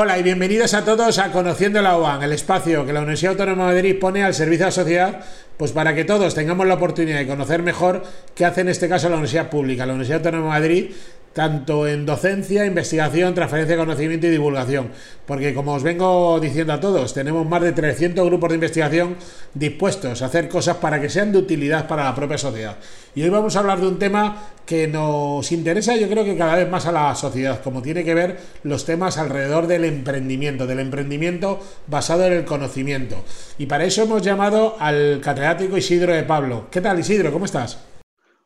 Hola y bienvenidos a todos a Conociendo la UAN, el espacio que la Universidad Autónoma de Madrid pone al servicio de la sociedad, pues para que todos tengamos la oportunidad de conocer mejor qué hace en este caso la Universidad Pública, la Universidad Autónoma de Madrid, tanto en docencia, investigación, transferencia de conocimiento y divulgación. Porque como os vengo diciendo a todos, tenemos más de 300 grupos de investigación dispuestos a hacer cosas para que sean de utilidad para la propia sociedad. Y hoy vamos a hablar de un tema que nos interesa yo creo que cada vez más a la sociedad, como tiene que ver los temas alrededor del emprendimiento, del emprendimiento basado en el conocimiento. Y para eso hemos llamado al catedrático Isidro de Pablo. ¿Qué tal Isidro? ¿Cómo estás?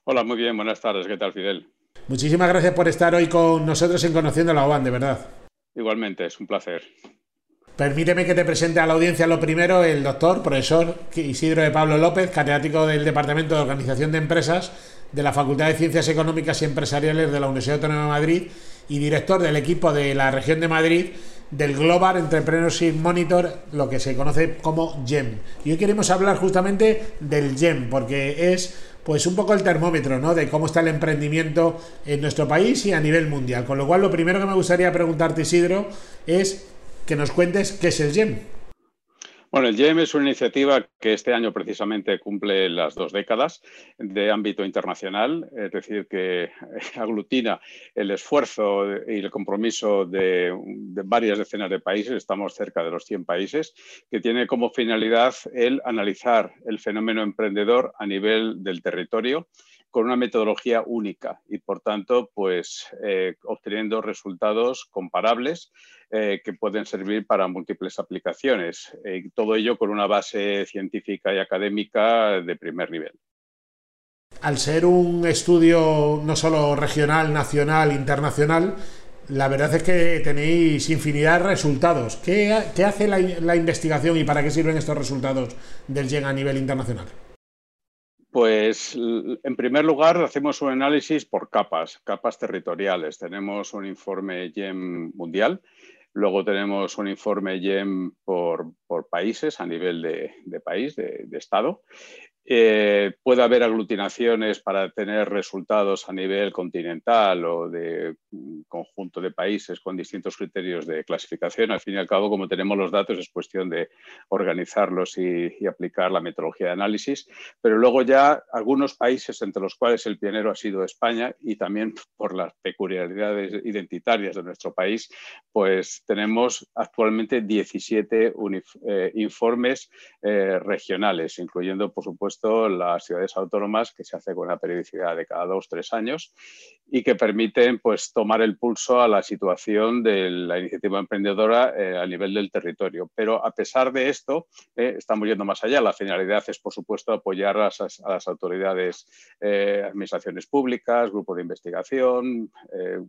Hola, muy bien, buenas tardes. ¿Qué tal, Fidel? Muchísimas gracias por estar hoy con nosotros en Conociendo la OAN, de verdad. Igualmente, es un placer. Permíteme que te presente a la audiencia lo primero el doctor, profesor Isidro de Pablo López, catedrático del Departamento de Organización de Empresas de la Facultad de Ciencias Económicas y Empresariales de la Universidad Autónoma de Madrid y director del equipo de la región de Madrid del Global Entrepreneurship Monitor, lo que se conoce como GEM. Y hoy queremos hablar justamente del GEM, porque es pues un poco el termómetro, ¿no? De cómo está el emprendimiento en nuestro país y a nivel mundial. Con lo cual, lo primero que me gustaría preguntarte, Isidro, es que nos cuentes qué es el GEM. Bueno, el GEM es una iniciativa que este año precisamente cumple las dos décadas de ámbito internacional, es decir, que aglutina el esfuerzo y el compromiso de, varias decenas de países, estamos cerca de los 100 países, que tiene como finalidad el analizar el fenómeno emprendedor a nivel del territorio con una metodología única y, por tanto, pues eh, obteniendo resultados comparables eh, que pueden servir para múltiples aplicaciones. Eh, todo ello con una base científica y académica de primer nivel. Al ser un estudio no solo regional, nacional, internacional, la verdad es que tenéis infinidad de resultados. ¿Qué, hace la, investigación y para qué sirven estos resultados del GEN a nivel internacional? Pues en primer lugar hacemos un análisis por capas, capas territoriales. Tenemos un informe GEM mundial, luego tenemos un informe GEM por, países a nivel de, país, de, estado, eh, puede haber aglutinaciones para tener resultados a nivel continental o de conjunto de países con distintos criterios de clasificación. Al fin y al cabo, como tenemos los datos, es cuestión de organizarlos y, aplicar la metodología de análisis. Pero luego ya algunos países, entre los cuales el pionero ha sido España y también por las peculiaridades identitarias de nuestro país, pues tenemos actualmente 17 eh, informes eh, regionales, incluyendo, por supuesto, las ciudades autónomas que se hace con una periodicidad de cada dos, tres años y que permiten pues, tomar el pulso a la situación de la iniciativa emprendedora eh, a nivel del territorio. Pero a pesar de esto, eh, estamos yendo más allá. La finalidad es, por supuesto, apoyar a, las autoridades, eh, administraciones públicas, grupos de investigación,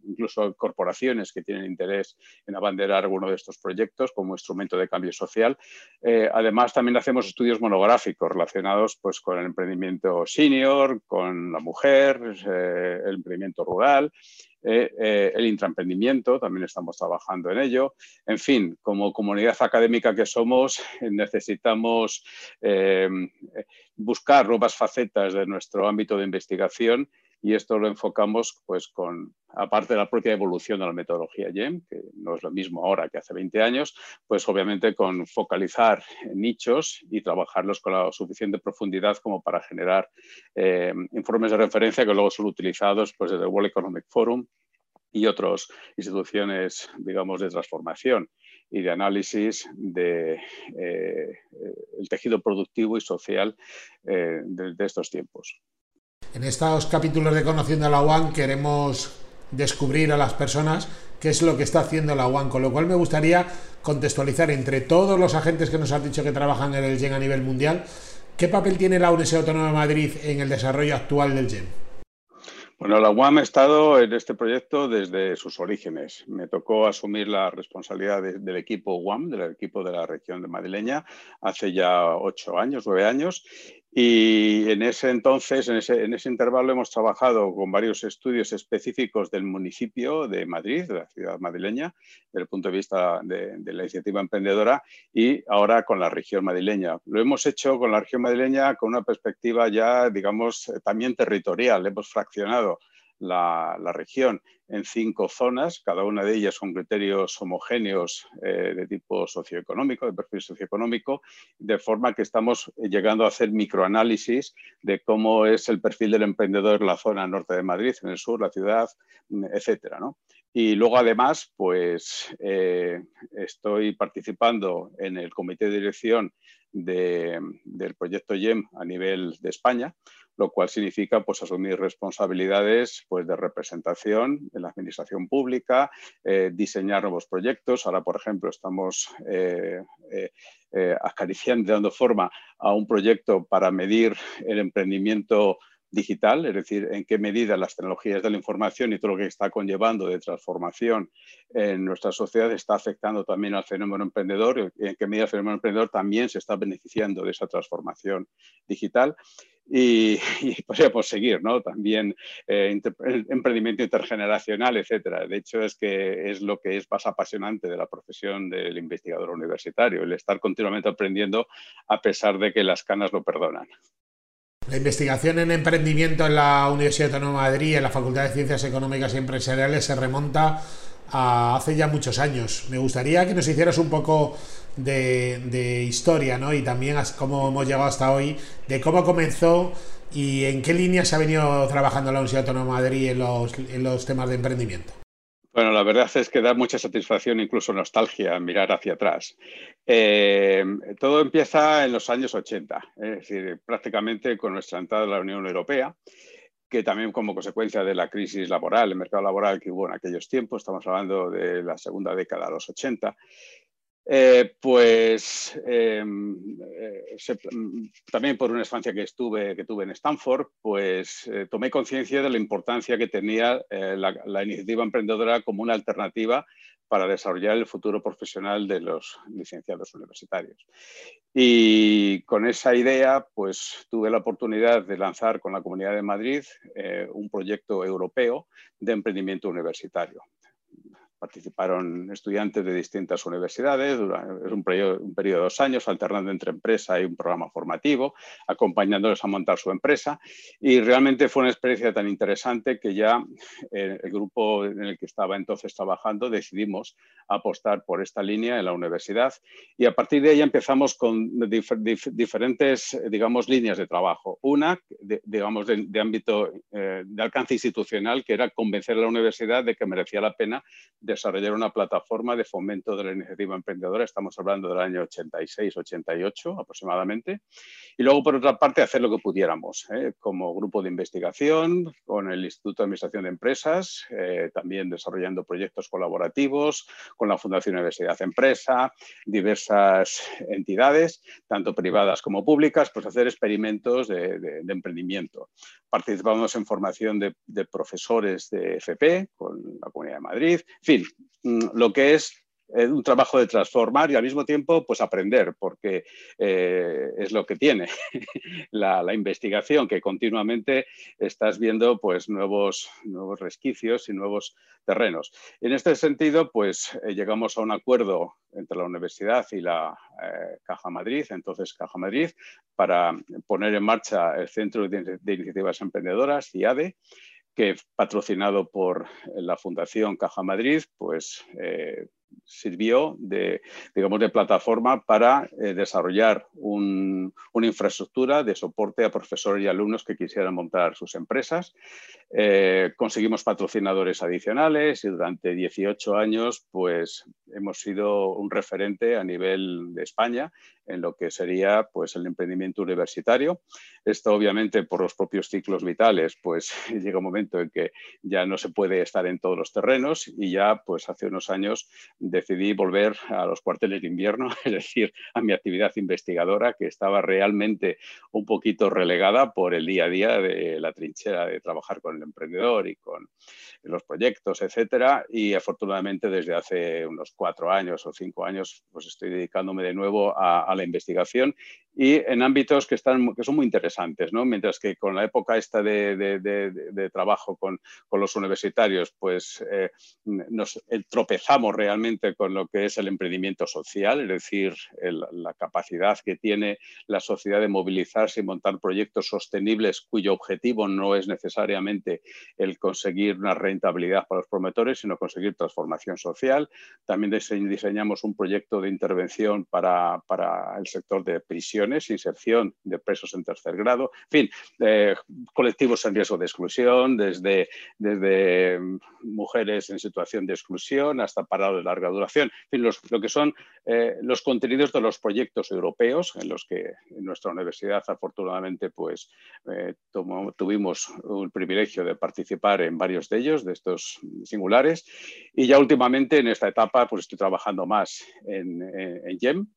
incluso corporaciones que tienen interés en abanderar alguno de estos proyectos como instrumento de cambio social. además, también hacemos estudios monográficos relacionados pues, con el emprendimiento senior, con la mujer, eh, el emprendimiento rural, eh, eh, el intraemprendimiento, también estamos trabajando en ello. En fin, como comunidad académica que somos, necesitamos buscar nuevas facetas de nuestro ámbito de investigación y esto lo enfocamos pues con, aparte de la propia evolución de la metodología GEM, que no es lo mismo ahora que hace 20 años, pues obviamente con focalizar nichos y trabajarlos con la suficiente profundidad como para generar eh, informes de referencia que luego son utilizados pues, desde el World Economic Forum y otras instituciones, digamos, de transformación y de análisis del de, eh, tejido productivo y social eh, de estos tiempos. En estos capítulos de Conociendo a la UAN queremos descubrir a las personas qué es lo que está haciendo la UAN, con lo cual me gustaría contextualizar entre todos los agentes que nos han dicho que trabajan en el GEN a nivel mundial, ¿qué papel tiene la Universidad Autónoma de Madrid en el desarrollo actual del GEN? Bueno, la UAM ha estado en este proyecto desde sus orígenes. Me tocó asumir la responsabilidad del equipo UAM, del equipo de la región de madrileña, hace ya ocho años, nueve años, y en ese entonces, en ese, en ese, intervalo, hemos trabajado con varios estudios específicos del municipio de Madrid, de la ciudad madrileña, desde el punto de vista de, la iniciativa emprendedora, y ahora con la región madrileña. Lo hemos hecho con la región madrileña con una perspectiva ya, digamos, también territorial. Hemos fraccionado la, región en cinco zonas, cada una de ellas con criterios homogéneos eh, de tipo socioeconómico, de perfil socioeconómico, de forma que estamos llegando a hacer microanálisis de cómo es el perfil del emprendedor en la zona norte de Madrid, en el sur, la ciudad, etcétera. Y luego, además, pues eh, estoy participando en el comité de dirección del proyecto YEM a nivel de España, lo cual significa pues, asumir responsabilidades pues, de representación en la administración pública, eh, diseñar nuevos proyectos. Ahora, por ejemplo, estamos eh, acariciando, dando forma a un proyecto para medir el emprendimiento digital, es decir, en qué medida las tecnologías de la información y todo lo que está conllevando de transformación en nuestra sociedad está afectando también al fenómeno emprendedor y en qué medida el fenómeno emprendedor también se está beneficiando de esa transformación digital. Y, podríamos seguir, ¿no? También eh, emprendimiento intergeneracional, etcétera. De hecho, es que es lo que es más apasionante de la profesión del investigador universitario, el estar continuamente aprendiendo a pesar de que las canas lo perdonan. La investigación en emprendimiento en la Universidad Autónoma de Madrid, en la Facultad de Ciencias Económicas y Empresariales, se remonta a hace ya muchos años. Me gustaría que nos hicieras un poco de, historia, ¿no? Y también cómo hemos llegado hasta hoy, de cómo comenzó y en qué línea se ha venido trabajando la Universidad Autónoma de Madrid en los temas de emprendimiento. Bueno, la verdad es que da mucha satisfacción, incluso nostalgia, mirar hacia atrás. Eh, todo empieza en los años 80, es decir, prácticamente con nuestra entrada a la Unión Europea, que también como consecuencia de la crisis laboral, el mercado laboral que hubo en aquellos tiempos, estamos hablando de la segunda década de los 80, eh, pues em, eh, también por una estancia que estuve que tuve en Stanford, pues eh, tomé conciencia de la importancia que tenía la, iniciativa emprendedora como una alternativa para desarrollar el futuro profesional de los licenciados universitarios. Y con esa idea, pues tuve la oportunidad de lanzar con la Comunidad de Madrid un proyecto europeo de emprendimiento universitario participaron estudiantes de distintas universidades, es un periodo, un periodo, de dos años, alternando entre empresa y un programa formativo, acompañándoles a montar su empresa. Y realmente fue una experiencia tan interesante que ya eh, el grupo en el que estaba entonces trabajando decidimos apostar por esta línea en la universidad y a partir de ahí empezamos con diferentes, digamos, líneas de trabajo. Una, digamos, de, ámbito eh, de alcance institucional, que era convencer a la universidad de que merecía la pena desarrollar una plataforma de fomento de la iniciativa emprendedora. Estamos hablando del año 86-88 aproximadamente. Y luego, por otra parte, hacer lo que pudiéramos, ¿eh? como grupo de investigación, con el Instituto de Administración de Empresas, eh, también desarrollando proyectos colaborativos, con la Fundación Universidad Empresa, diversas entidades, tanto privadas como públicas, pues hacer experimentos de, emprendimiento. Participamos en formación de, de profesores de FP con la Comunidad de Madrid, en fin, Mm, lo que es eh, un trabajo de transformar y al mismo tiempo pues aprender, porque eh, es lo que tiene la, investigación, que continuamente estás viendo pues nuevos, nuevos resquicios y nuevos terrenos. En este sentido, pues eh, llegamos a un acuerdo entre la universidad y la Caja Madrid, entonces Caja Madrid, para poner en marcha el Centro de, de Iniciativas Emprendedoras, CIADE, que patrocinado por la Fundación Caja Madrid, pues eh, sirvió de, digamos, de plataforma para eh, desarrollar una infraestructura de soporte a profesores y alumnos que quisieran montar sus empresas. Eh, conseguimos patrocinadores adicionales y durante 18 años pues, hemos sido un referente a nivel de España en lo que sería pues, el emprendimiento universitario. Esto obviamente por los propios ciclos vitales, pues llega un momento en que ya no se puede estar en todos los terrenos y ya pues hace unos años decidí volver a los cuarteles de invierno, es decir, a mi actividad investigadora que estaba realmente un poquito relegada por el día a día de la trinchera de trabajar con el emprendedor y con los proyectos, etcétera. Y afortunadamente desde hace unos cuatro años o cinco años pues estoy dedicándome de nuevo a, la investigación y en ámbitos que, están, que son muy interesantes, ¿no? Mientras que con la época esta de, trabajo con, los universitarios, pues eh, nos tropezamos realmente con lo que es el emprendimiento social, es decir, la capacidad que tiene la sociedad de movilizarse y montar proyectos sostenibles cuyo objetivo no es necesariamente el conseguir una rentabilidad para los promotores, sino conseguir transformación social. También diseñamos un proyecto de intervención para, para el sector de prisión inserción de presos en tercer grado, en fin, eh, colectivos en riesgo de exclusión, desde, desde mujeres en situación de exclusión hasta parados de larga duración, en fin, lo que son eh, los contenidos de los proyectos europeos en los que en nuestra universidad afortunadamente pues eh, tuvimos el privilegio de participar en varios de ellos, de estos singulares, y ya últimamente en esta etapa pues estoy trabajando más en, en GEM,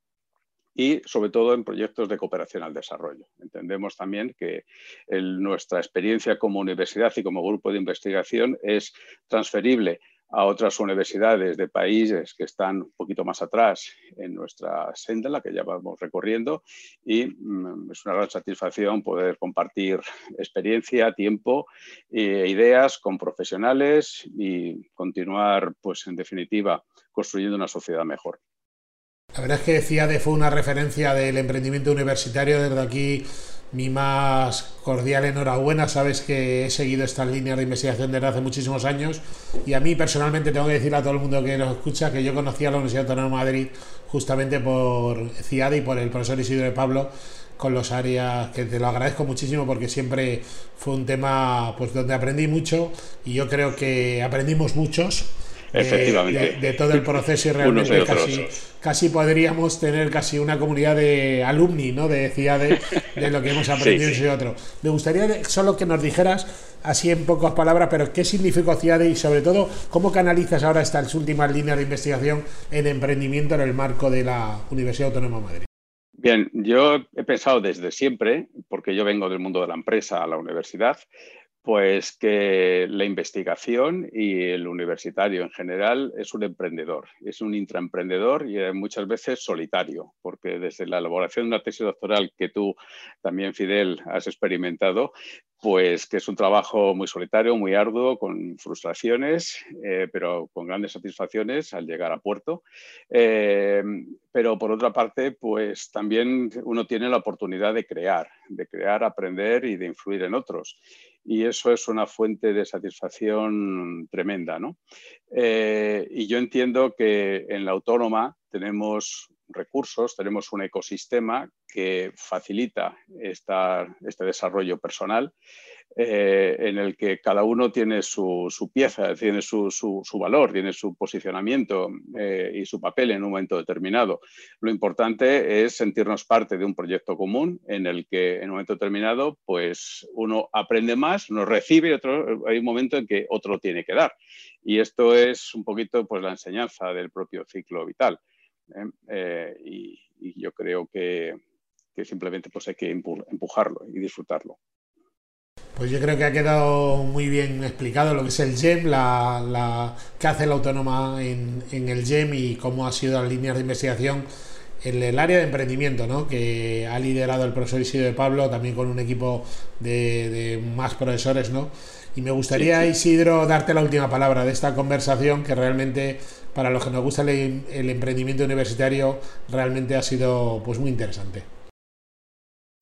y sobre todo en proyectos de cooperación al desarrollo. Entendemos también que nuestra experiencia como universidad y como grupo de investigación es transferible a otras universidades de países que están un poquito más atrás en nuestra senda, la que ya vamos recorriendo, y mm, es una gran satisfacción poder compartir experiencia, tiempo e ideas con profesionales y continuar, pues en definitiva, construyendo una sociedad mejor. La verdad es que CIADE fue una referencia del emprendimiento universitario. Desde aquí, mi más cordial enhorabuena. Sabes que he seguido estas líneas de investigación desde hace muchísimos años. Y a mí personalmente tengo que decir a todo el mundo que nos escucha que yo conocí a la Universidad Autónoma de Madrid justamente por CIADE y por el profesor Isidro de Pablo con los áreas que te lo agradezco muchísimo porque siempre fue un tema pues donde aprendí mucho y yo creo que aprendimos muchos Efectivamente. De, todo el proceso y realmente casi, casi podríamos tener casi una comunidad de alumni, ¿no? De CIADE, de lo que hemos aprendido y otro. Me gustaría solo que nos dijeras, así en pocas palabras, pero qué significó CIADE y sobre todo cómo canalizas ahora estas últimas líneas de investigación en emprendimiento en el marco de la Universidad Autónoma de Madrid. Bien, yo he pensado desde siempre, porque yo vengo del mundo de la empresa a la universidad, pues que la investigación y el universitario en general es un emprendedor, es un intraemprendedor y muchas veces solitario, porque desde la elaboración de una tesis doctoral que tú también, Fidel, has experimentado, pues que es un trabajo muy solitario, muy arduo, con frustraciones, eh, pero con grandes satisfacciones al llegar a puerto. Eh, pero por otra parte, pues también uno tiene la oportunidad de crear, de crear, aprender y de influir en otros. Y eso es una fuente de satisfacción tremenda, ¿no? Eh, y yo entiendo que en la autónoma tenemos recursos, tenemos un ecosistema que facilita este desarrollo personal eh, en el que cada uno tiene su, pieza, tiene su, valor, tiene su posicionamiento eh, y su papel en un momento determinado. Lo importante es sentirnos parte de un proyecto común en el que en un momento determinado pues uno aprende más, nos recibe y otro, hay un momento en que otro tiene que dar. Y esto es un poquito pues la enseñanza del propio ciclo vital. ¿Eh? Eh, y, yo creo que, simplemente pues hay que empujarlo y disfrutarlo. Pues yo creo que ha quedado muy bien explicado lo que es el GEM, la, la qué hace la autónoma en, el GEM y cómo ha sido las líneas de investigación en el área de emprendimiento, ¿no? que ha liderado el profesor Isidro de Pablo, también con un equipo de, más profesores. ¿no? Y me gustaría, Isidro, darte la última palabra de esta conversación, que realmente para los que nos gusta el, emprendimiento universitario realmente ha sido pues muy interesante.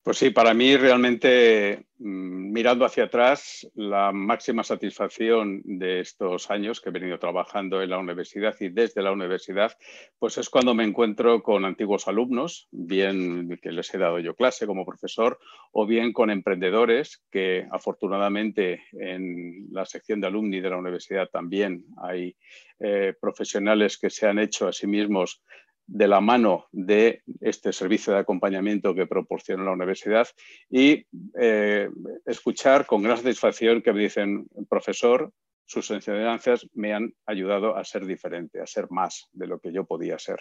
Pues sí, para mí realmente, mm, mirando hacia atrás, la máxima satisfacción de estos años que he venido trabajando en la universidad y desde la universidad, pues es cuando me encuentro con antiguos alumnos, bien que les he dado yo clase como profesor, o bien con emprendedores que afortunadamente en la sección de alumni de la universidad también hay eh, profesionales que se han hecho a sí mismos de la mano de este servicio de acompañamiento que proporciona la universidad y eh, escuchar con gran satisfacción que me dicen, profesor, sus enseñanzas me han ayudado a ser diferente, a ser más de lo que yo podía ser.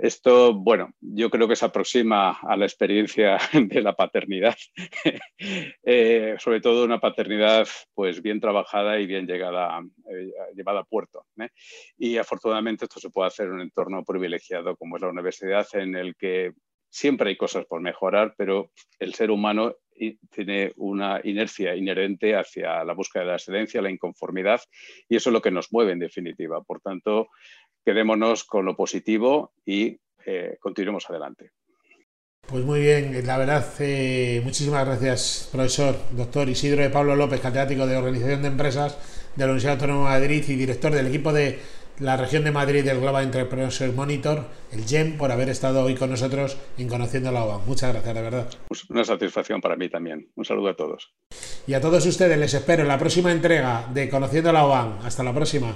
Esto, bueno, yo creo que se aproxima a la experiencia de la paternidad, eh, sobre todo una paternidad pues bien trabajada y bien llegada, eh, llevada a puerto. ¿eh? Y afortunadamente esto se puede hacer en un entorno privilegiado como es la universidad, en el que Siempre hay cosas por mejorar, pero el ser humano tiene una inercia inherente hacia la búsqueda de la excelencia, la inconformidad, y eso es lo que nos mueve en definitiva. Por tanto, quedémonos con lo positivo y eh, continuemos adelante. Pues muy bien, la verdad, eh, muchísimas gracias, profesor, doctor Isidro de Pablo López, catedrático de Organización de Empresas de la Universidad Autónoma de Madrid y director del equipo de la región de Madrid del Global Entrepreneurship Monitor, el GEM, por haber estado hoy con nosotros en Conociendo la OBA. Muchas gracias, de verdad. Pues una satisfacción para mí también. Un saludo a todos. Y a todos ustedes les espero en la próxima entrega de Conociendo la OBA. Hasta la próxima.